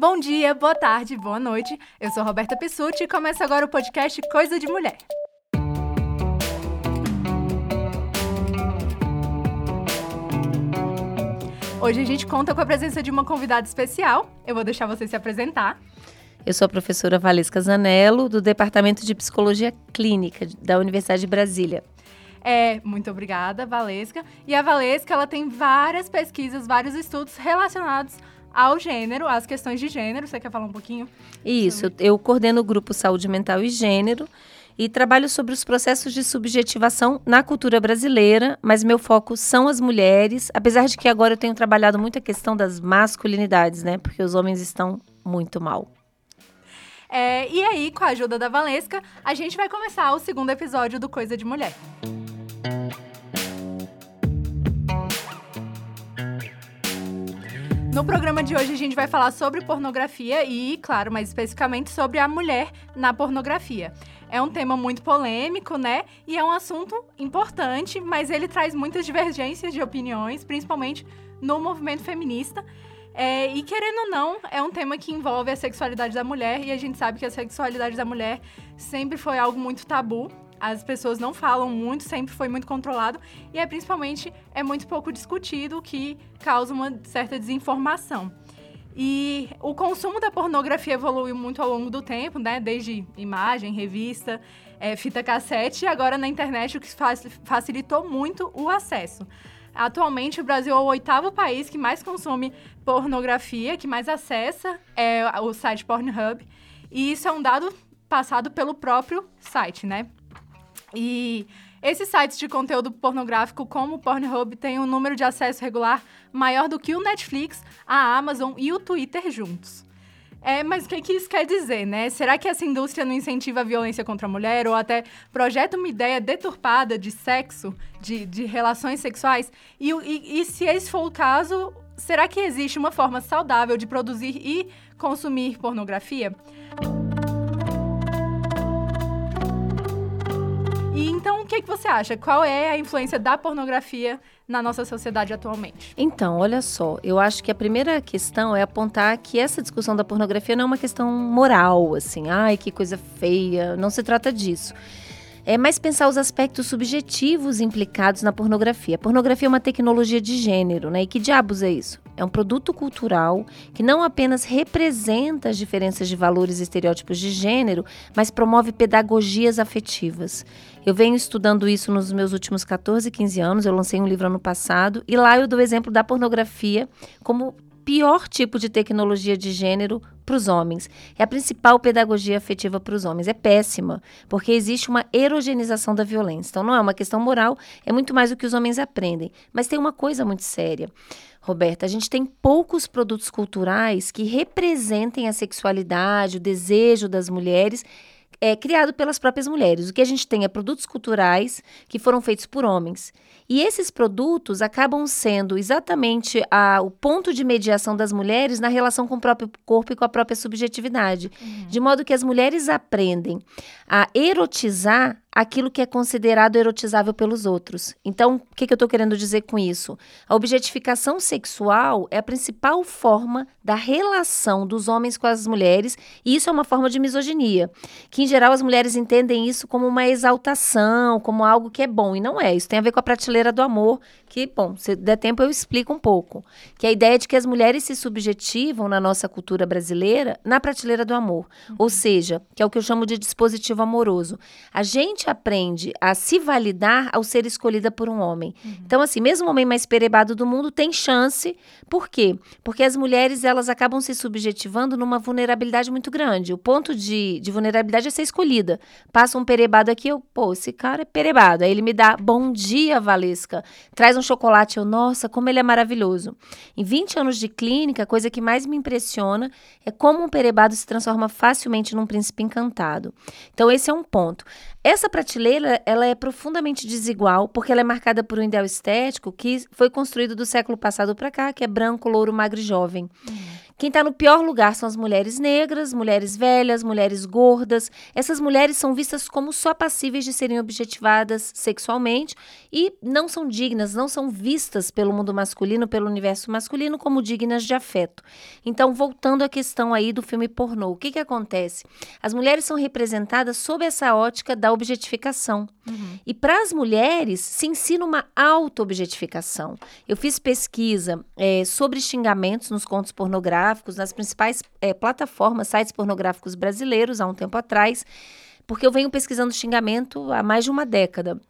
Bom dia, boa tarde, boa noite. Eu sou Roberta Pissuti e começa agora o podcast Coisa de Mulher. Hoje a gente conta com a presença de uma convidada especial. Eu vou deixar você se apresentar. Eu sou a professora Valesca Zanello, do Departamento de Psicologia Clínica da Universidade de Brasília. É, muito obrigada, Valesca. E a Valesca, ela tem várias pesquisas, vários estudos relacionados ao gênero, às questões de gênero. Você quer falar um pouquinho? Isso, eu coordeno o grupo Saúde Mental e Gênero e trabalho sobre os processos de subjetivação na cultura brasileira, mas meu foco são as mulheres, apesar de que agora eu tenho trabalhado muito a questão das masculinidades, né? Porque os homens estão muito mal. É, e aí, com a ajuda da Valesca, a gente vai começar o segundo episódio do Coisa de Mulher. No programa de hoje a gente vai falar sobre pornografia e, claro, mais especificamente sobre a mulher na pornografia. É um tema muito polêmico, né? E é um assunto importante, mas ele traz muitas divergências de opiniões, principalmente no movimento feminista. É, e querendo ou não, é um tema que envolve a sexualidade da mulher, e a gente sabe que a sexualidade da mulher sempre foi algo muito tabu as pessoas não falam muito, sempre foi muito controlado e é principalmente é muito pouco discutido, o que causa uma certa desinformação. E o consumo da pornografia evoluiu muito ao longo do tempo, né? Desde imagem, revista, é, fita cassete e agora na internet, o que facilitou muito o acesso. Atualmente, o Brasil é o oitavo país que mais consome pornografia, que mais acessa é, o site Pornhub. E isso é um dado passado pelo próprio site, né? E esses sites de conteúdo pornográfico, como o Pornhub, têm um número de acesso regular maior do que o Netflix, a Amazon e o Twitter juntos. É, mas o que, que isso quer dizer, né? Será que essa indústria não incentiva a violência contra a mulher ou até projeta uma ideia deturpada de sexo, de, de relações sexuais? E, e, e se esse for o caso, será que existe uma forma saudável de produzir e consumir pornografia? E então, o que, que você acha? Qual é a influência da pornografia na nossa sociedade atualmente? Então, olha só, eu acho que a primeira questão é apontar que essa discussão da pornografia não é uma questão moral, assim, ai, que coisa feia, não se trata disso é mais pensar os aspectos subjetivos implicados na pornografia. A pornografia é uma tecnologia de gênero, né? E que diabos é isso? É um produto cultural que não apenas representa as diferenças de valores e estereótipos de gênero, mas promove pedagogias afetivas. Eu venho estudando isso nos meus últimos 14, 15 anos. Eu lancei um livro ano passado e lá eu dou exemplo da pornografia como pior tipo de tecnologia de gênero para os homens. É a principal pedagogia afetiva para os homens. É péssima, porque existe uma erogenização da violência. Então, não é uma questão moral, é muito mais o que os homens aprendem. Mas tem uma coisa muito séria. Roberta, a gente tem poucos produtos culturais que representem a sexualidade, o desejo das mulheres é criado pelas próprias mulheres. O que a gente tem é produtos culturais que foram feitos por homens. E esses produtos acabam sendo exatamente a, o ponto de mediação das mulheres na relação com o próprio corpo e com a própria subjetividade. Uhum. De modo que as mulheres aprendem a erotizar aquilo que é considerado erotizável pelos outros. Então, o que, que eu estou querendo dizer com isso? A objetificação sexual é a principal forma da relação dos homens com as mulheres, e isso é uma forma de misoginia, que em geral as mulheres entendem isso como uma exaltação, como algo que é bom, e não é. Isso tem a ver com a prateleira do amor, que, bom, se der tempo eu explico um pouco. Que é a ideia de que as mulheres se subjetivam na nossa cultura brasileira na prateleira do amor. Uhum. Ou seja, que é o que eu chamo de dispositivo amoroso. A gente aprende a se validar ao ser escolhida por um homem. Uhum. Então, assim, mesmo o homem mais perebado do mundo tem chance. Por quê? Porque as mulheres, elas acabam se subjetivando numa vulnerabilidade muito grande. O ponto de, de vulnerabilidade é ser escolhida. Passa um perebado aqui, eu, pô, esse cara é perebado. Aí ele me dá, bom dia, Valesca. Traz um chocolate, eu, nossa, como ele é maravilhoso. Em 20 anos de clínica, a coisa que mais me impressiona é como um perebado se transforma facilmente num príncipe encantado. Então, esse é um ponto. Essa prateleira, ela é profundamente desigual, porque ela é marcada por um ideal estético que foi construído do século passado para cá, que é branco, louro, magro e jovem. Uhum. Quem está no pior lugar são as mulheres negras, mulheres velhas, mulheres gordas. Essas mulheres são vistas como só passíveis de serem objetivadas sexualmente e não são dignas, não são vistas pelo mundo masculino, pelo universo masculino, como dignas de afeto. Então, voltando à questão aí do filme pornô, o que, que acontece? As mulheres são representadas sob essa ótica da objetificação. Uhum. E para as mulheres se ensina uma auto-objetificação. Eu fiz pesquisa é, sobre xingamentos nos contos pornográficos pornográficos nas principais é, plataformas, sites pornográficos brasileiros há um tempo atrás, porque eu venho pesquisando xingamento há mais de uma década.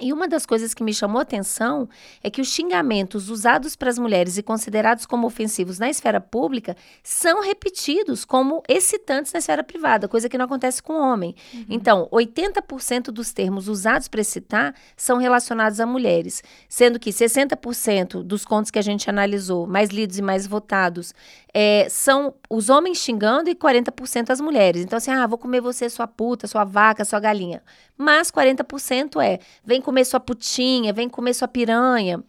E uma das coisas que me chamou a atenção é que os xingamentos usados para as mulheres e considerados como ofensivos na esfera pública são repetidos como excitantes na esfera privada, coisa que não acontece com o homem. Uhum. Então, 80% dos termos usados para excitar são relacionados a mulheres, sendo que 60% dos contos que a gente analisou, mais lidos e mais votados, é, são os homens xingando e 40% as mulheres. Então, assim, ah, vou comer você, sua puta, sua vaca, sua galinha. Mas 40% é, vem comer sua putinha, vem comer sua piranha.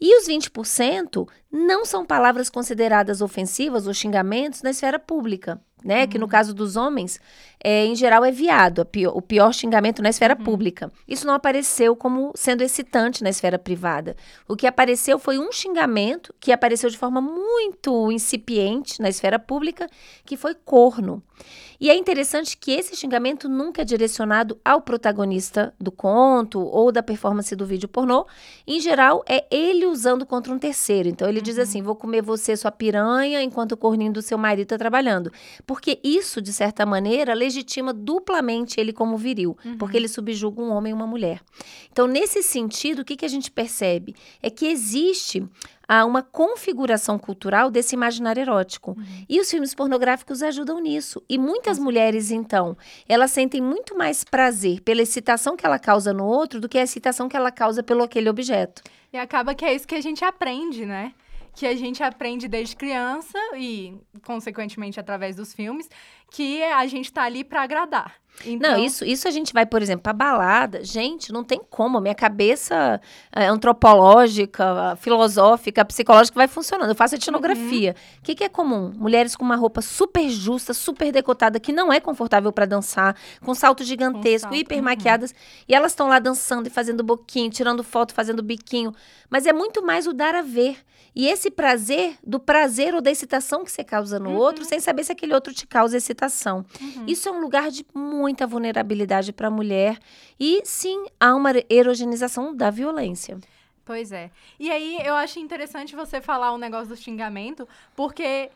E os 20% não são palavras consideradas ofensivas ou xingamentos na esfera pública né? Uhum. Que no uhum. caso dos homens, é, em geral é viado, pior, o pior xingamento na esfera uhum. pública. Isso não apareceu como sendo excitante na esfera privada. O que apareceu foi um xingamento que apareceu de forma muito incipiente na esfera pública, que foi corno. E é interessante que esse xingamento nunca é direcionado ao protagonista do conto ou da performance do vídeo pornô. Em geral, é ele usando contra um terceiro. Então ele uhum. diz assim: vou comer você, sua piranha, enquanto o corninho do seu marido está trabalhando porque isso, de certa maneira, legitima duplamente ele como viril, uhum. porque ele subjuga um homem e uma mulher. Então, nesse sentido, o que, que a gente percebe? É que existe há uma configuração cultural desse imaginário erótico. Uhum. E os filmes pornográficos ajudam nisso. E muitas uhum. mulheres, então, elas sentem muito mais prazer pela excitação que ela causa no outro do que a excitação que ela causa pelo aquele objeto. E acaba que é isso que a gente aprende, né? que a gente aprende desde criança e, consequentemente, através dos filmes, que a gente tá ali para agradar. Então... Não, isso, isso a gente vai, por exemplo, pra balada. Gente, não tem como. Minha cabeça é, antropológica, filosófica, psicológica vai funcionando. Eu faço etnografia. O uhum. que, que é comum? Mulheres com uma roupa super justa, super decotada, que não é confortável para dançar, com salto gigantesco, com salto. hiper maquiadas. Uhum. E elas estão lá dançando e fazendo boquinho, tirando foto, fazendo biquinho. Mas é muito mais o dar a ver. E esse prazer, do prazer ou da excitação que você causa no uhum. outro, sem saber se aquele outro te causa excitação. Uhum. Isso é um lugar de muita vulnerabilidade para a mulher. E sim, há uma erogenização da violência. Pois é. E aí eu acho interessante você falar o um negócio do xingamento, porque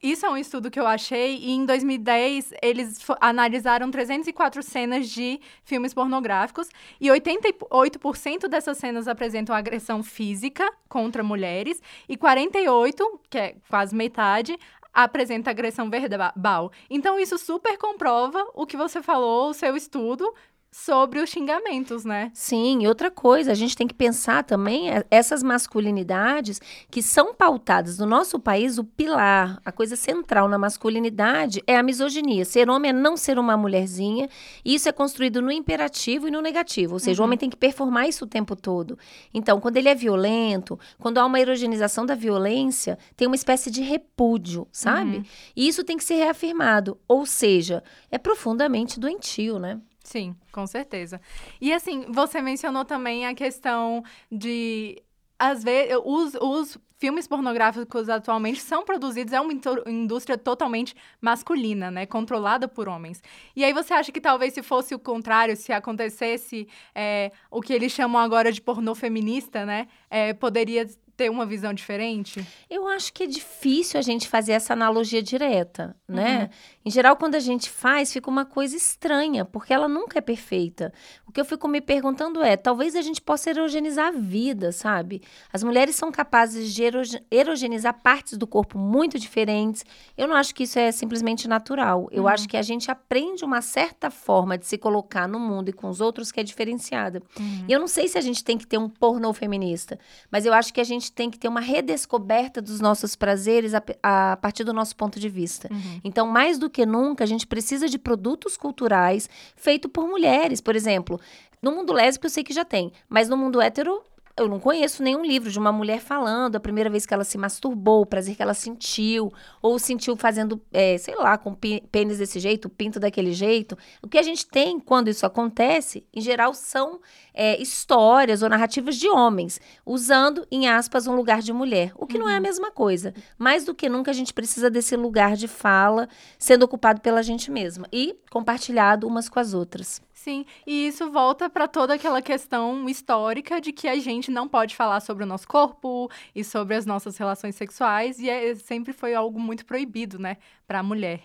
isso é um estudo que eu achei, e em 2010 eles analisaram 304 cenas de filmes pornográficos, e 88% dessas cenas apresentam agressão física contra mulheres, e 48%, que é quase metade, apresenta agressão verbal. Então, isso super comprova o que você falou, o seu estudo, sobre os xingamentos, né? Sim, e outra coisa, a gente tem que pensar também é, essas masculinidades que são pautadas no nosso país, o pilar, a coisa central na masculinidade é a misoginia. Ser homem é não ser uma mulherzinha, e isso é construído no imperativo e no negativo, ou seja, uhum. o homem tem que performar isso o tempo todo. Então, quando ele é violento, quando há uma erogenização da violência, tem uma espécie de repúdio, sabe? Uhum. E isso tem que ser reafirmado, ou seja, é profundamente doentio, né? Sim, com certeza. E assim, você mencionou também a questão de às vezes, os, os filmes pornográficos atualmente são produzidos, é uma indústria totalmente masculina, né? Controlada por homens. E aí você acha que talvez se fosse o contrário, se acontecesse é, o que eles chamam agora de pornô feminista, né? É, poderia ter uma visão diferente? Eu acho que é difícil a gente fazer essa analogia direta, né? Uhum. Em geral, quando a gente faz, fica uma coisa estranha, porque ela nunca é perfeita. O que eu fico me perguntando é, talvez a gente possa erogenizar a vida, sabe? As mulheres são capazes de erogenizar partes do corpo muito diferentes. Eu não acho que isso é simplesmente natural. Eu uhum. acho que a gente aprende uma certa forma de se colocar no mundo e com os outros que é diferenciada. Uhum. E eu não sei se a gente tem que ter um pornô feminista, mas eu acho que a gente gente tem que ter uma redescoberta dos nossos prazeres a, a partir do nosso ponto de vista. Uhum. Então, mais do que nunca, a gente precisa de produtos culturais feitos por mulheres. Por exemplo, no mundo lésbico eu sei que já tem, mas no mundo hétero eu não conheço nenhum livro de uma mulher falando a primeira vez que ela se masturbou, o prazer que ela sentiu, ou sentiu fazendo, é, sei lá, com pênis desse jeito, pinto daquele jeito. O que a gente tem quando isso acontece, em geral, são é, histórias ou narrativas de homens, usando, em aspas, um lugar de mulher, o que uhum. não é a uhum. mesma coisa. Mais do que nunca, a gente precisa desse lugar de fala sendo ocupado pela gente mesma e compartilhado umas com as outras. Sim, e isso volta para toda aquela questão histórica de que a gente não pode falar sobre o nosso corpo e sobre as nossas relações sexuais, e é, sempre foi algo muito proibido, né, para a mulher.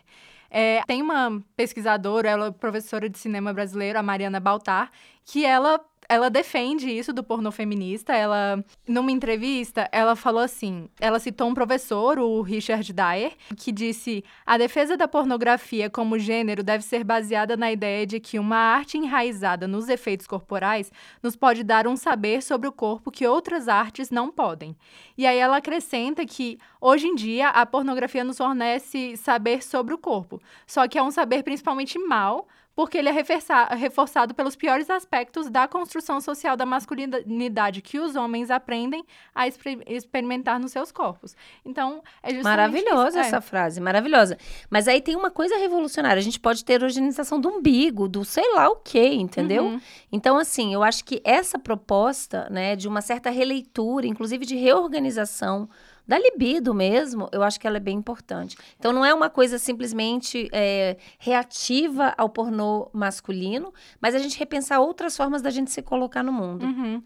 É, tem uma pesquisadora, ela é professora de cinema brasileiro, a Mariana Baltar, que ela ela defende isso do pornô feminista. Ela, numa entrevista, ela falou assim: ela citou um professor, o Richard Dyer, que disse: a defesa da pornografia como gênero deve ser baseada na ideia de que uma arte enraizada nos efeitos corporais nos pode dar um saber sobre o corpo que outras artes não podem. E aí ela acrescenta que, hoje em dia, a pornografia nos fornece saber sobre o corpo, só que é um saber principalmente mal porque ele é reforçado pelos piores aspectos da construção social da masculinidade que os homens aprendem a experimentar nos seus corpos. Então, é justamente Maravilhosa isso. essa é. frase, maravilhosa. Mas aí tem uma coisa revolucionária, a gente pode ter organização do umbigo, do sei lá o quê, entendeu? Uhum. Então, assim, eu acho que essa proposta, né, de uma certa releitura, inclusive de reorganização da libido mesmo, eu acho que ela é bem importante. Então, não é uma coisa simplesmente é, reativa ao pornô masculino, mas a gente repensar outras formas da gente se colocar no mundo. Uhum.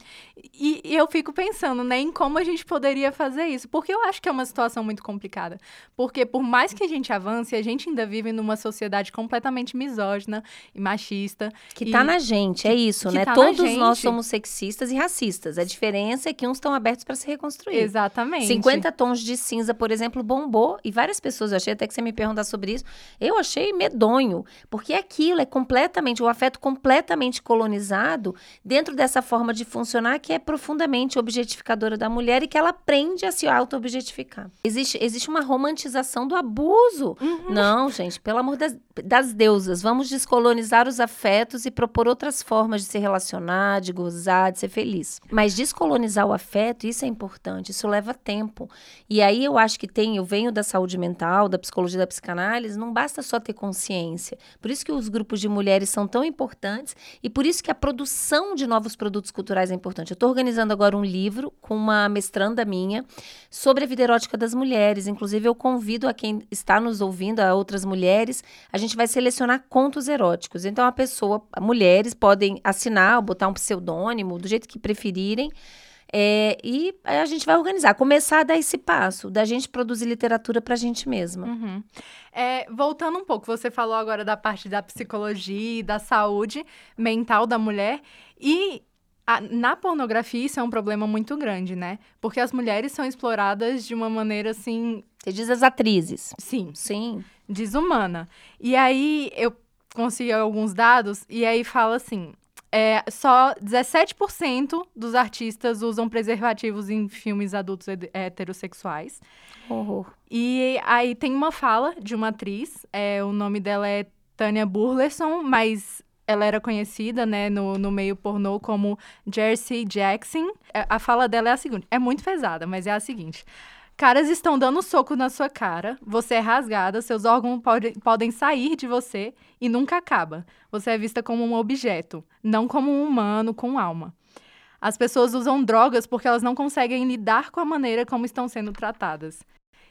E, e, eu fico pensando, né, em como a gente poderia fazer isso, porque eu acho que é uma situação muito complicada. Porque por mais que a gente avance, a gente ainda vive numa sociedade completamente misógina e machista. Que e... tá na gente, é isso, né? Tá Todos nós somos sexistas e racistas. A diferença é que uns estão abertos para se reconstruir. Exatamente. 50 50 tons de cinza, por exemplo, bombou. E várias pessoas, eu achei até que você me perguntar sobre isso, eu achei medonho. Porque aquilo é completamente, o afeto completamente colonizado dentro dessa forma de funcionar que é profundamente objetificadora da mulher e que ela aprende a se auto-objetificar. Existe, existe uma romantização do abuso. Uhum. Não, gente, pelo amor das, das deusas, vamos descolonizar os afetos e propor outras formas de se relacionar, de gozar, de ser feliz. Mas descolonizar o afeto, isso é importante, isso leva tempo. E aí eu acho que tem, eu venho da saúde mental, da psicologia da psicanálise, não basta só ter consciência. Por isso que os grupos de mulheres são tão importantes e por isso que a produção de novos produtos culturais é importante. Eu estou organizando agora um livro com uma mestranda minha sobre a vida erótica das mulheres. Inclusive, eu convido a quem está nos ouvindo, a outras mulheres, a gente vai selecionar contos eróticos. Então, a pessoa, mulheres podem assinar, botar um pseudônimo, do jeito que preferirem. É, e a gente vai organizar, começar a dar esse passo, da gente produzir literatura para a gente mesma. Uhum. É, voltando um pouco, você falou agora da parte da psicologia e da saúde mental da mulher. E a, na pornografia isso é um problema muito grande, né? Porque as mulheres são exploradas de uma maneira assim. Você diz as atrizes. Sim. Sim. Desumana. E aí eu consegui alguns dados, e aí fala assim: é, só 17% dos artistas usam preservativos em filmes adultos heterossexuais. Uhum. E aí tem uma fala de uma atriz, é, o nome dela é Tânia Burleson, mas ela era conhecida, né, no, no meio pornô como Jersey Jackson. É, a fala dela é a seguinte, é muito pesada, mas é a seguinte. Caras estão dando soco na sua cara, você é rasgada, seus órgãos pode, podem sair de você e nunca acaba. Você é vista como um objeto, não como um humano com alma. As pessoas usam drogas porque elas não conseguem lidar com a maneira como estão sendo tratadas.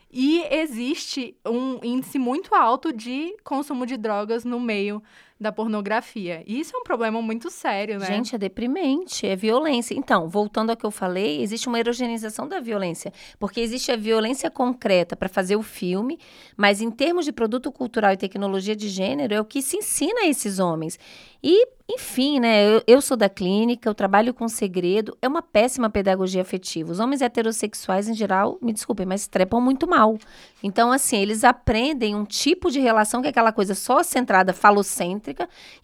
E existe um índice muito alto de consumo de drogas no meio da pornografia. E isso é um problema muito sério, né? Gente, é deprimente, é violência. Então, voltando ao que eu falei, existe uma erogenização da violência, porque existe a violência concreta para fazer o filme, mas em termos de produto cultural e tecnologia de gênero, é o que se ensina a esses homens. E, enfim, né, eu, eu sou da clínica, eu trabalho com segredo, é uma péssima pedagogia afetiva. Os homens heterossexuais, em geral, me desculpem, mas trepam muito mal. Então, assim, eles aprendem um tipo de relação que é aquela coisa só centrada falocêntrica,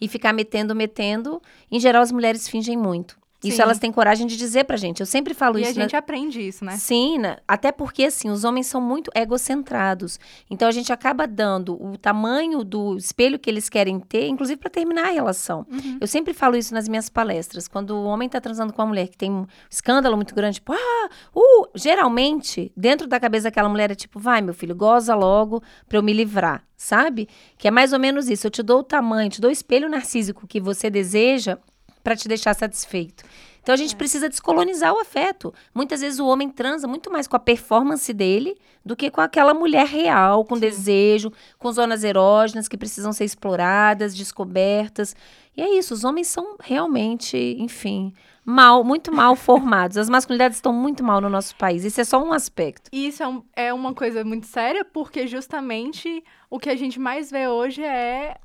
e ficar metendo, metendo. Em geral, as mulheres fingem muito. Isso Sim. elas têm coragem de dizer pra gente. Eu sempre falo E isso. a na- gente aprende isso, né? Sim, né? até porque assim, os homens são muito egocentrados. Então a gente acaba dando o tamanho do espelho que eles querem ter, inclusive para terminar a relação. Uhum. Eu sempre falo isso nas minhas palestras. Quando o homem tá transando com uma mulher que tem um escândalo muito grande, tipo, ah, uh, geralmente, dentro da cabeça daquela mulher é tipo, vai, meu filho, goza logo pra eu me livrar, sabe? Que é mais ou menos isso. Eu te dou o tamanho, te dou o espelho narcísico que você deseja para te deixar satisfeito. Então a gente precisa descolonizar o afeto. Muitas vezes o homem transa muito mais com a performance dele do que com aquela mulher real, com Sim. desejo, com zonas erógenas que precisam ser exploradas, descobertas. E é isso, os homens são realmente, enfim, mal, muito mal formados. As masculinidades estão muito mal no nosso país. Isso é só um aspecto. E isso é, um- é uma coisa muito séria, porque justamente o que a gente mais vê hoje é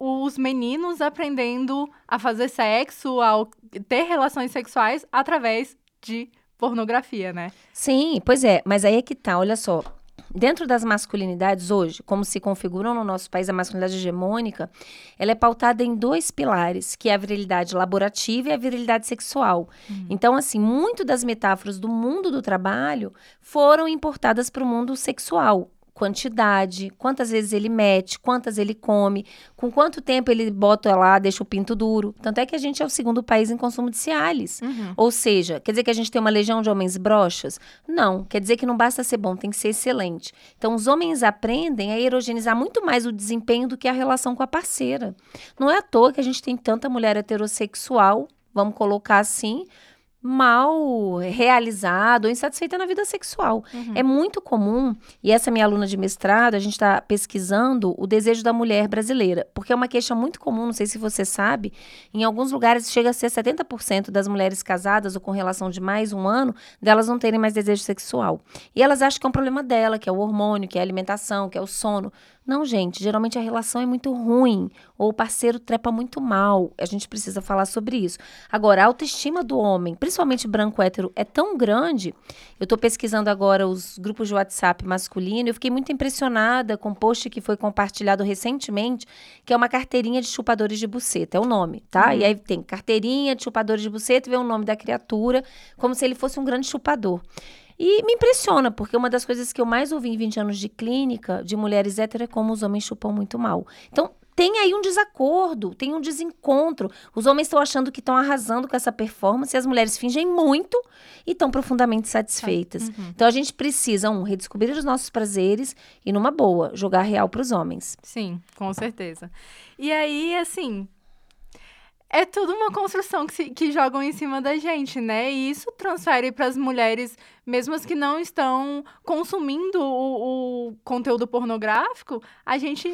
os meninos aprendendo a fazer sexo, a ter relações sexuais através de pornografia, né? Sim, pois é, mas aí é que tá, olha só. Dentro das masculinidades hoje, como se configuram no nosso país a masculinidade hegemônica, ela é pautada em dois pilares, que é a virilidade laborativa e a virilidade sexual. Então, assim, muito das metáforas do mundo do trabalho foram importadas para o mundo sexual. Quantidade, quantas vezes ele mete, quantas ele come, com quanto tempo ele bota lá, deixa o pinto duro. Tanto é que a gente é o segundo país em consumo de Cialis. Uhum. Ou seja, quer dizer que a gente tem uma legião de homens broxas? Não, quer dizer que não basta ser bom, tem que ser excelente. Então, os homens aprendem a erogenizar muito mais o desempenho do que a relação com a parceira. Não é à toa que a gente tem tanta mulher heterossexual, vamos colocar assim, mal realizada ou insatisfeita na vida sexual. Uhum. É muito comum, e essa minha aluna de mestrado, a gente está pesquisando o desejo da mulher brasileira, porque é uma queixa muito comum, não sei se você sabe, em alguns lugares chega a ser 70% das mulheres casadas ou com relação de mais um ano, delas não terem mais desejo sexual. E elas acham que é um problema dela, que é o hormônio, que é a alimentação, que é o sono. Não, gente, geralmente a relação é muito ruim, ou o parceiro trepa muito mal. A gente precisa falar sobre isso. Agora, a autoestima do homem, principalmente branco hétero, é tão grande. Eu tô pesquisando agora os grupos de WhatsApp masculino e eu fiquei muito impressionada com um post que foi compartilhado recentemente, que é uma carteirinha de chupadores de buceta, é o nome, tá? E aí tem carteirinha de chupadores de buceta e vê o nome da criatura, como se ele fosse um grande chupador. E me impressiona, porque uma das coisas que eu mais ouvi em 20 anos de clínica de mulheres hétero é como os homens chupam muito mal. Então, tem aí um desacordo, tem um desencontro. Os homens estão achando que estão arrasando com essa performance e as mulheres fingem muito e estão profundamente satisfeitas. Uhum. Então, a gente precisa, um, redescobrir os nossos prazeres e, numa boa, jogar real para os homens. Sim, com certeza. E aí, assim, é tudo uma construção que, se- que jogam em cima da gente, né? E isso transfere para as mulheres, mesmo as que não estão consumindo o, o conteúdo pornográfico, a gente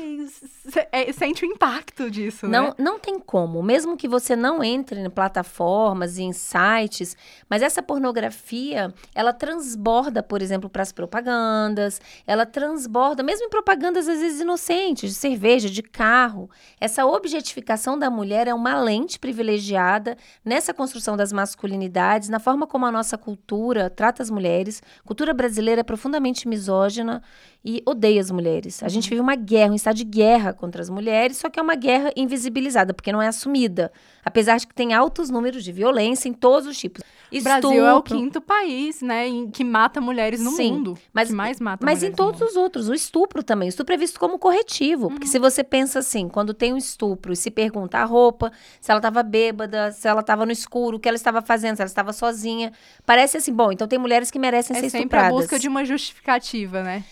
é, sente o impacto disso, Não, né? não tem como, mesmo que você não entre em plataformas e em sites, mas essa pornografia, ela transborda, por exemplo, para as propagandas, ela transborda, mesmo em propagandas às vezes inocentes, de cerveja, de carro. Essa objetificação da mulher é uma lente privilegiada nessa construção das masculinidades, na forma como a nossa cultura trata as mulheres. Cultura brasileira é profundamente misógina e odeia as mulheres. A gente vive uma guerra, um estado de guerra contra as mulheres, só que é uma guerra invisibilizada, porque não é assumida. Apesar de que tem altos números de violência em todos os tipos. O Brasil é o quinto país, né, em- que mata mulheres no Sim, mundo. mas- que mais mata Mas em todos os outros, o estupro também. O estupro é visto como corretivo. Porque se você pensa assim, quando tem um estupro e se pergunta a roupa, se ela estava bêbada, se ela estava no escuro, o que ela estava fazendo, se ela estava sozinha. Parece assim, bom, então tem mulheres que merecem É ser sempre a estupradas. busca de uma justificativa, né?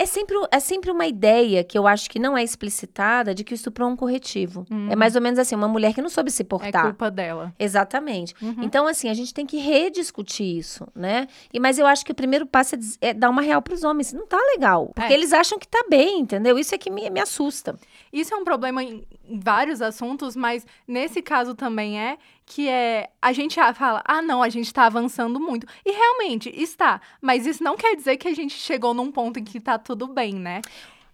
É sempre, é sempre uma ideia que eu acho que não é explicitada de que o estupro é um corretivo. É mais ou menos assim, uma mulher que não soube se É portar. culpa dela. Exatamente. Uhum. Então, assim, a gente tem que rediscutir isso, né? E, mas eu acho que o primeiro passo é, é dar uma real pros homens. Não tá legal. Porque É. eles acham que tá bem, entendeu? Isso é que me, me assusta. Isso é um problema em em vários assuntos, mas nesse caso também é que é a gente fala, ah, não, a gente tá avançando muito. E realmente está, mas isso não quer dizer que a gente chegou num ponto em que tá tudo bem, né?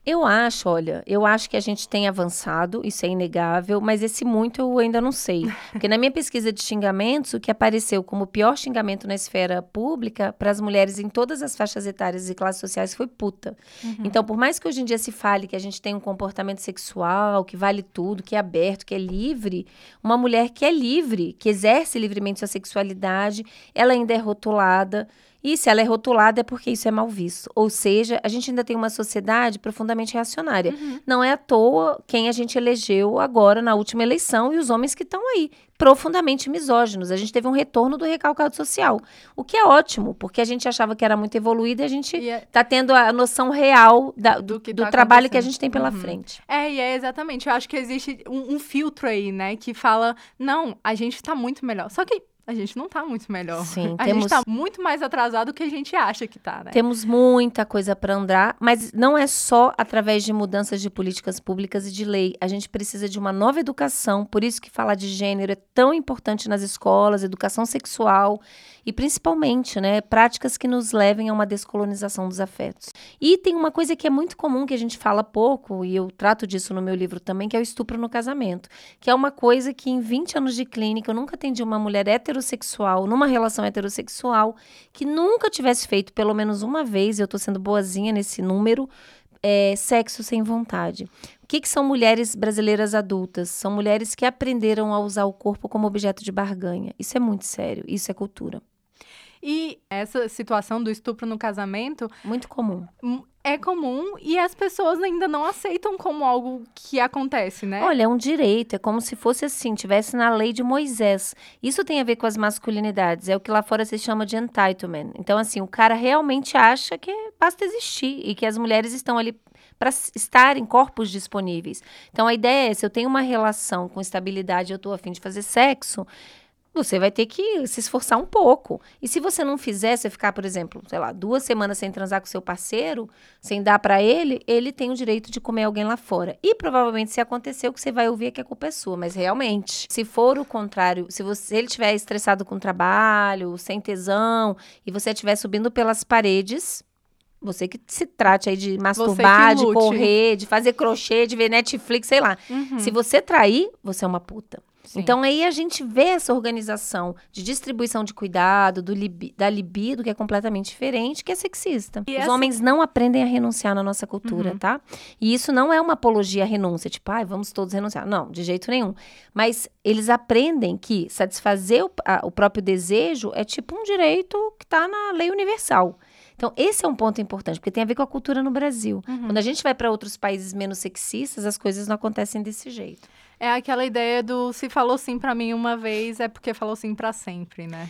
Eu acho, olha, eu acho que a gente tem avançado, isso é inegável, mas esse muito eu ainda não sei. Porque na minha pesquisa de xingamentos, o que apareceu como o pior xingamento na esfera pública para as mulheres em todas as faixas etárias e classes sociais foi puta. Uhum. Então, por mais que hoje em dia se fale que a gente tem um comportamento sexual, que vale tudo, que é aberto, que é livre, uma mulher que é livre, que exerce livremente sua sexualidade, ela ainda é rotulada e se ela é rotulada é porque isso é mal visto. Ou seja, a gente ainda tem uma sociedade profundamente reacionária. Uhum. Não é à toa quem a gente elegeu agora na última eleição e os homens que estão aí, profundamente misóginos. A gente teve um retorno do recalcado social, o que é ótimo, porque a gente achava que era muito evoluído e a gente está é... Tá tendo a noção real da, do, do, do tá trabalho que a gente tem pela uhum. frente. É, e é exatamente. Eu acho que existe um, um filtro aí, né, que fala, não, a gente está muito melhor. Só que a gente não tá muito melhor. Sim, a temos... gente tá muito mais atrasado do que a gente acha que tá, né? Temos muita coisa para andar, mas não é só através de mudanças de políticas públicas e de lei. A gente precisa de uma nova educação, por isso que falar de gênero é tão importante nas escolas, educação sexual e principalmente, né, práticas que nos levem a uma descolonização dos afetos. E tem uma coisa que é muito comum que a gente fala pouco, e eu trato disso no meu livro também, que é o estupro no casamento, que é uma coisa que em 20 anos de clínica eu nunca atendi uma mulher heterossexual, numa relação heterossexual, que nunca tivesse feito pelo menos uma vez, eu estou sendo boazinha nesse número, é, sexo sem vontade. O que, que, são mulheres brasileiras adultas? São mulheres que aprenderam a usar o corpo como objeto de barganha. Isso é muito sério, isso é cultura. E essa situação do estupro no casamento. Muito comum. É comum e as pessoas ainda não aceitam como algo que acontece, né? Olha, é um direito, é como se fosse assim, tivesse na lei de Moisés. Isso tem a ver com as masculinidades, é o que lá fora se chama de entitlement. Então, assim, o cara realmente acha que basta existir e que as mulheres estão ali para estar em corpos disponíveis. Então, a ideia é: se eu tenho uma relação com estabilidade, eu estou afim de fazer sexo você vai ter que se esforçar um pouco. E se você não fizer, você ficar, por exemplo, sei lá, duas semanas sem transar com seu parceiro, sem dar para ele, ele tem o direito de comer alguém lá fora. E provavelmente se acontecer, o que você vai ouvir é que a culpa é sua. Mas realmente, se for o contrário, se você, ele estiver estressado com o trabalho, sem tesão, e você estiver subindo pelas paredes, você que se trate aí de masturbar, de correr, de fazer crochê, de ver Netflix, sei lá. Uhum. Se você trair, você é uma puta. Sim. Então aí a gente vê essa organização de distribuição de cuidado, do libi, da libido, que é completamente diferente, que é sexista. E Os essa... homens não aprendem a renunciar na nossa cultura, uhum. tá? E isso não é uma apologia à renúncia, tipo, ai, vamos todos renunciar. Não, de jeito nenhum. Mas eles aprendem que satisfazer o, a, o próprio desejo é tipo um direito que está na lei universal. Então, esse é um ponto importante, porque tem a ver com a cultura no Brasil. Uhum. Quando a gente vai para outros países menos sexistas, as coisas não acontecem desse jeito. É aquela ideia do se falou sim para mim uma vez, é porque falou sim para sempre, né?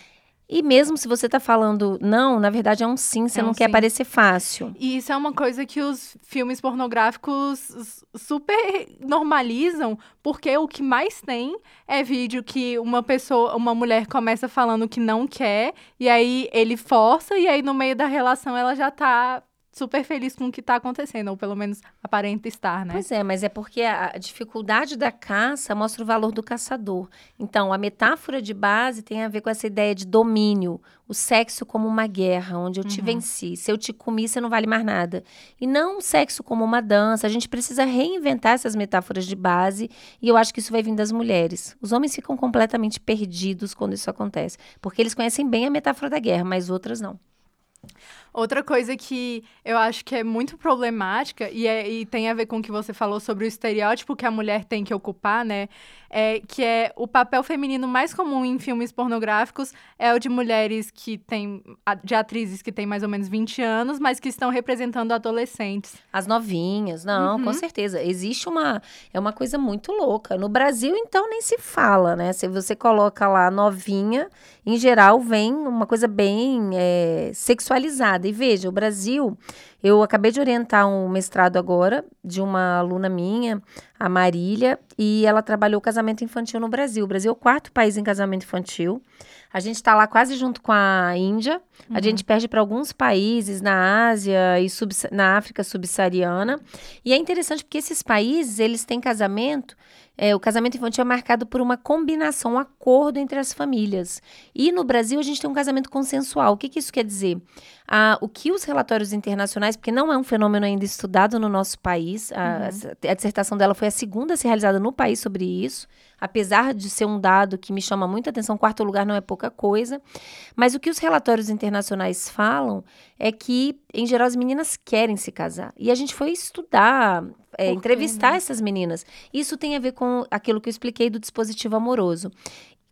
E mesmo se você tá falando não, na verdade é um sim, você é um não sim. quer parecer fácil. E isso é uma coisa que os filmes pornográficos super normalizam, porque o que mais tem é vídeo que uma pessoa, uma mulher começa falando que não quer, e aí ele força, e aí no meio da relação ela já tá super feliz com o que está acontecendo, ou pelo menos aparenta estar, né? Pois é, mas é porque a dificuldade da caça mostra o valor do caçador. Então, a metáfora de base tem a ver com essa ideia de domínio, o sexo como uma guerra, onde eu te uhum. venci. Se eu te comi, você não vale mais nada. E não o sexo como uma dança. A gente precisa reinventar essas metáforas de base, e eu acho que isso vai vir das mulheres. Os homens ficam completamente perdidos quando isso acontece, porque eles conhecem bem a metáfora da guerra, mas outras não. Outra coisa que eu acho que é muito problemática, e, é, e tem a ver com o que você falou sobre o estereótipo que a mulher tem que ocupar, né? É, que é o papel feminino mais comum em filmes pornográficos é o de mulheres que têm, de atrizes que têm mais ou menos 20 anos, mas que estão representando adolescentes. As novinhas, não, uhum. com certeza. Existe uma, é uma coisa muito louca. No Brasil, então, nem se fala, né? Se você coloca lá novinha, em geral, vem uma coisa bem é, sexualizada. E veja, o Brasil, eu acabei de orientar um mestrado agora de uma aluna minha, a Marília, e ela trabalhou casamento infantil no Brasil. O Brasil é o quarto país em casamento infantil. A gente está lá quase junto com a Índia. Uhum. A gente perde para alguns países na Ásia e sub, na África subsaariana. E é interessante porque esses países, eles têm casamento é, o casamento infantil é marcado por uma combinação, um acordo entre as famílias. E no Brasil a gente tem um casamento consensual. O que, que isso quer dizer? Ah, o que os relatórios internacionais porque não é um fenômeno ainda estudado no nosso país. A, uhum. a, dissertação dela foi a segunda a ser realizada no país sobre isso, apesar de ser um dado que me chama muita atenção, quarto lugar não é pouca coisa. Mas o que os relatórios internacionais falam é que, em geral, as meninas querem se casar. E a gente foi estudar, é, entrevistar essas meninas. Isso tem a ver com aquilo que eu expliquei do dispositivo amoroso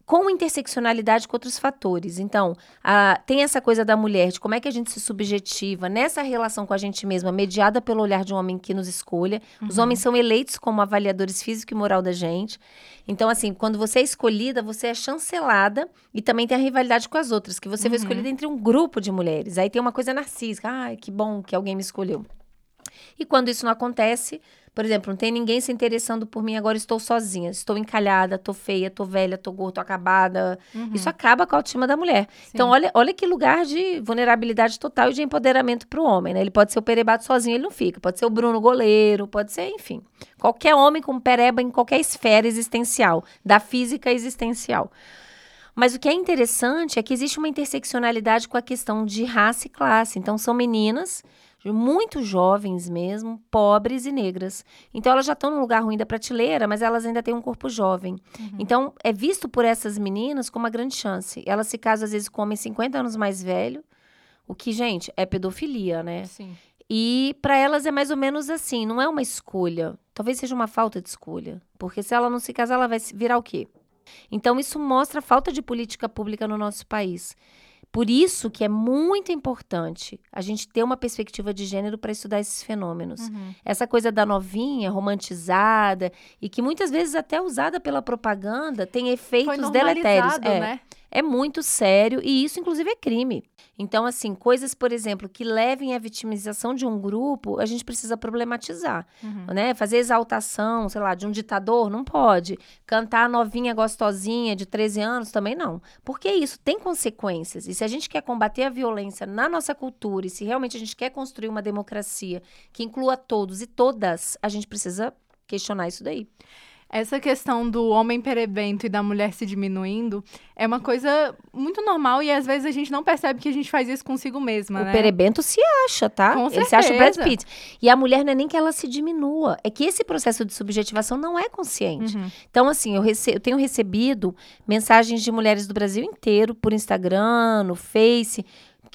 com interseccionalidade com outros fatores. Então, a, tem essa coisa da mulher, de como é que a gente se subjetiva nessa relação com a gente mesma, mediada pelo olhar de um homem que nos escolha. Uhum. Os homens são eleitos como avaliadores físico e moral da gente. Então, assim, quando você é escolhida, você é chancelada e também tem a rivalidade com as outras, que você uhum. foi escolhida entre um grupo de mulheres. Aí tem uma coisa narcísica. Ai, que bom que alguém me escolheu. E quando isso não acontece, por exemplo, não tem ninguém se interessando por mim, agora estou sozinha, estou encalhada, estou feia, estou velha, estou gorda, estou acabada. Uhum. Isso acaba com a autoestima da mulher. Sim. Então, olha, olha que lugar de vulnerabilidade total e de empoderamento para o homem, né? Ele pode ser o perebato sozinho, ele não fica. Pode ser o Bruno goleiro, pode ser, enfim. Qualquer homem com pereba em qualquer esfera existencial, da física existencial. Mas o que é interessante é que existe uma interseccionalidade com a questão de raça e classe. Então, são meninas muito jovens mesmo, pobres e negras. Então elas já estão num lugar ruim da prateleira, mas elas ainda têm um corpo jovem. Uhum. Então é visto por essas meninas como uma grande chance. Elas se casam às vezes com homens 50 anos mais velho, o que, gente, é pedofilia, né? Sim. E para elas é mais ou menos assim, não é uma escolha. Talvez seja uma falta de escolha. Porque se ela não se casar, ela vai virar o quê? Então, isso mostra a falta de política pública no nosso país. Por isso que é muito importante a gente ter uma perspectiva de gênero para estudar esses fenômenos. Uhum. Essa coisa da novinha, romantizada, e que muitas vezes até usada pela propaganda, tem efeitos deletérios. É. Né? é muito sério e isso, inclusive, é crime. Então, assim, coisas, por exemplo, que levem à vitimização de um grupo, a gente precisa problematizar, uhum. né? Fazer exaltação, sei lá, de um ditador, não pode. Cantar novinha gostosinha de 13 anos, também não. Porque isso tem consequências. E se a gente quer combater a violência na nossa cultura e se realmente a gente quer construir uma democracia que inclua todos e todas, a gente precisa questionar isso daí. Essa questão do homem perebento e da mulher se diminuindo é uma coisa muito normal e às vezes a gente não percebe que a gente faz isso consigo mesma, o né? Perebento se acha, tá? Com Ele se acha o Brad Pitt. E a mulher não é nem que ela se diminua, é que esse processo de subjetivação não é consciente. Uhum. Então, assim, eu, rece eu tenho recebido mensagens de mulheres do Brasil inteiro por Instagram, no Face,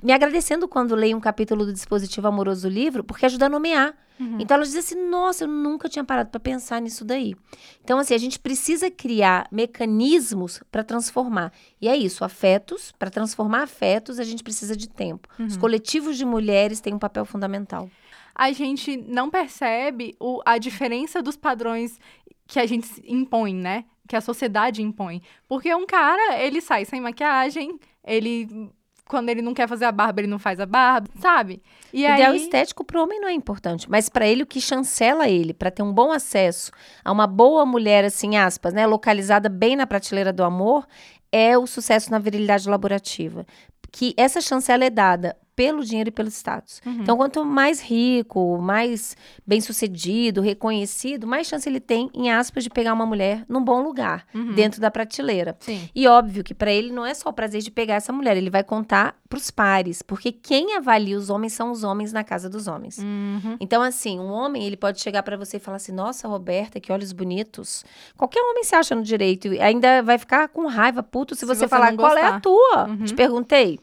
me agradecendo quando leio um capítulo do dispositivo amoroso do livro, porque ajuda a nomear. Uhum. Então ela diz assim: nossa, eu nunca tinha parado para pensar nisso daí. Então, assim, a gente precisa criar mecanismos para transformar. E é isso, afetos, para transformar afetos, a gente precisa de tempo. Uhum. Os coletivos de mulheres têm um papel fundamental. A gente não percebe o, a diferença dos padrões que a gente impõe, né? Que a sociedade impõe. Porque um cara, ele sai sem maquiagem, ele quando ele não quer fazer a barba, ele não faz a barba, sabe? E o aí... ideal estético para o homem não é importante, mas para ele o que chancela ele, para ter um bom acesso a uma boa mulher, assim, aspas, né, localizada bem na prateleira do amor, é o sucesso na virilidade laborativa. Que essa chancela é dada pelo dinheiro e pelo status. Uhum. Então, quanto mais rico, mais bem-sucedido, reconhecido, mais chance ele tem, em aspas, de pegar uma mulher num bom lugar, uhum. dentro da prateleira. Sim. E óbvio que para ele não é só o prazer de pegar essa mulher, ele vai contar pros pares, porque quem avalia os homens são os homens na casa dos homens. Uhum. Então, assim, um homem, ele pode chegar para você e falar assim: "Nossa, Roberta, que olhos bonitos". Qualquer homem se acha no direito, ainda vai ficar com raiva, puto se, se você, você, falar qual é a tua. Uhum. Te perguntei.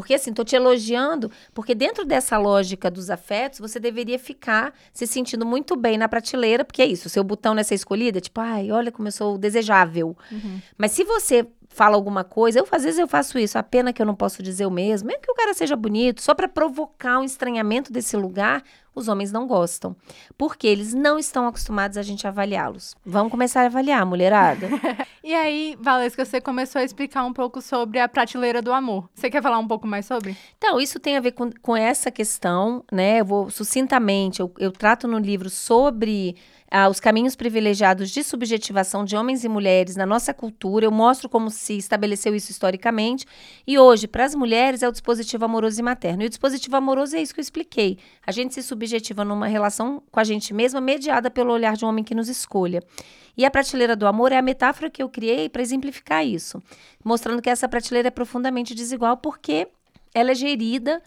Porque assim, tô te elogiando, porque dentro dessa lógica dos afetos, você deveria ficar se sentindo muito bem na prateleira, porque é isso, o seu botão nessa escolhida, tipo, ai, olha como eu sou desejável. Uhum. Mas se você fala alguma coisa, eu às vezes eu faço isso, a pena que eu não posso dizer o mesmo, mesmo que o cara seja bonito, só para provocar um estranhamento desse lugar, os homens não gostam. Porque eles não estão acostumados a gente avaliá-los. Vamos começar a avaliar, mulherada. e aí, Valesca, você começou a explicar um pouco sobre a prateleira do amor. Você quer falar um pouco mais sobre? Então, isso tem a ver com, com essa questão, né? Eu vou sucintamente, eu, eu trato no livro sobre ah, os caminhos privilegiados de subjetivação de homens e mulheres na nossa cultura. Eu mostro como se estabeleceu isso historicamente. E hoje, para as mulheres, é o dispositivo amoroso e materno. E o dispositivo amoroso é isso que eu expliquei. A gente se subjetiva numa relação com a gente mesma, mediada pelo olhar de um homem que nos escolha. E a prateleira do amor é a metáfora que eu criei para exemplificar isso, mostrando que essa prateleira é profundamente desigual porque ela é gerida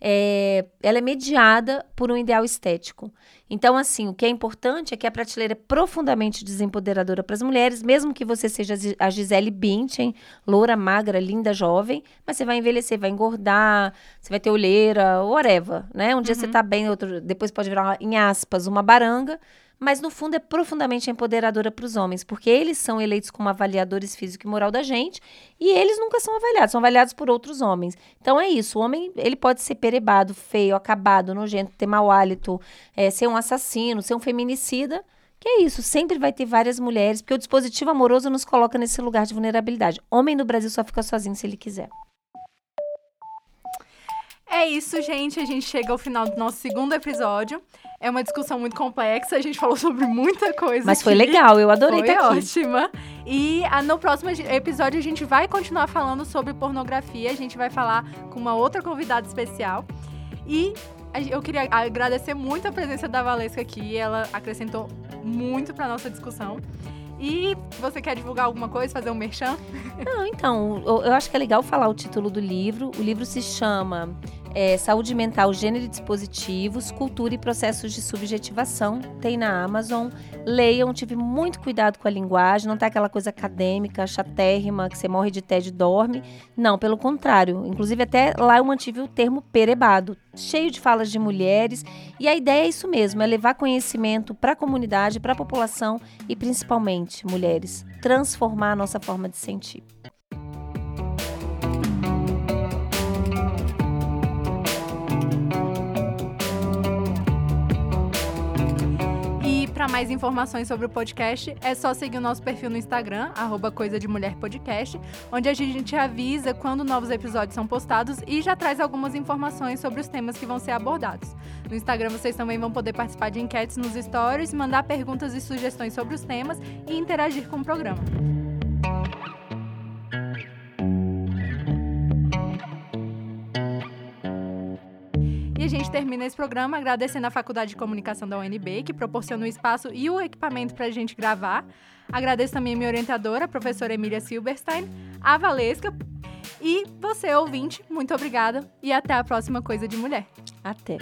é, ela é mediada por um ideal estético. Então, assim, o que é importante é que a prateleira é profundamente desempoderadora para as mulheres, mesmo que você seja a Gisele Bündchen, loura, magra, linda, jovem, mas você vai envelhecer, vai engordar, você vai ter olheira, whatever, né? Um dia uhum. você tá bem, outro depois pode virar, em aspas, uma baranga, mas no fundo é profundamente empoderadora para os homens, porque eles são eleitos como avaliadores físico e moral da gente, e eles nunca são avaliados, são avaliados por outros homens. Então é isso, o homem ele pode ser perebado, feio, acabado, nojento, ter mau hálito, é, ser um assassino, ser um feminicida, que é isso, sempre vai ter várias mulheres, porque o dispositivo amoroso nos coloca nesse lugar de vulnerabilidade. Homem no Brasil só fica sozinho se ele quiser. É isso, gente. A gente chega ao final do nosso segundo episódio. É uma discussão muito complexa, a gente falou sobre muita coisa. Mas aqui. foi legal, eu adorei foi estar aqui. ótima. E a, ah, no próximo episódio a gente vai continuar falando sobre pornografia, a gente vai falar com uma outra convidada especial. E eu queria agradecer muito a presença da Valesca aqui, ela acrescentou muito para nossa discussão. E você quer divulgar alguma coisa, fazer um merchan? Não, então, eu acho que é legal falar o título do livro. O livro se chama é, Saúde Mental, Gênero e Dispositivos, Cultura e Processos de Subjetivação. Tem na Amazon. Leiam, tive muito cuidado com a linguagem, não tá aquela coisa acadêmica, chatérrima, que você morre de tédio e dorme. Não, pelo contrário. Inclusive, até lá eu mantive o termo perebado, cheio de falas de mulheres. E a ideia é isso mesmo: é levar conhecimento para a comunidade, para a população e principalmente mulheres. Transformar a nossa forma de sentir. Para mais informações sobre o podcast, é só seguir o nosso perfil no Instagram, arroba Coisa de Mulher Podcast, onde a gente avisa quando novos episódios são postados e já traz algumas informações sobre os temas que vão ser abordados. No Instagram vocês também vão poder participar de enquetes nos stories, mandar perguntas e sugestões sobre os temas e interagir com o programa. A gente termina esse programa agradecendo a Faculdade de Comunicação da UNB, que proporciona o espaço e o equipamento para a gente gravar. Agradeço também a minha orientadora, a professora Emília Silberstein, a Valesca. E você, ouvinte, muito obrigada e até a próxima Coisa de Mulher. Até.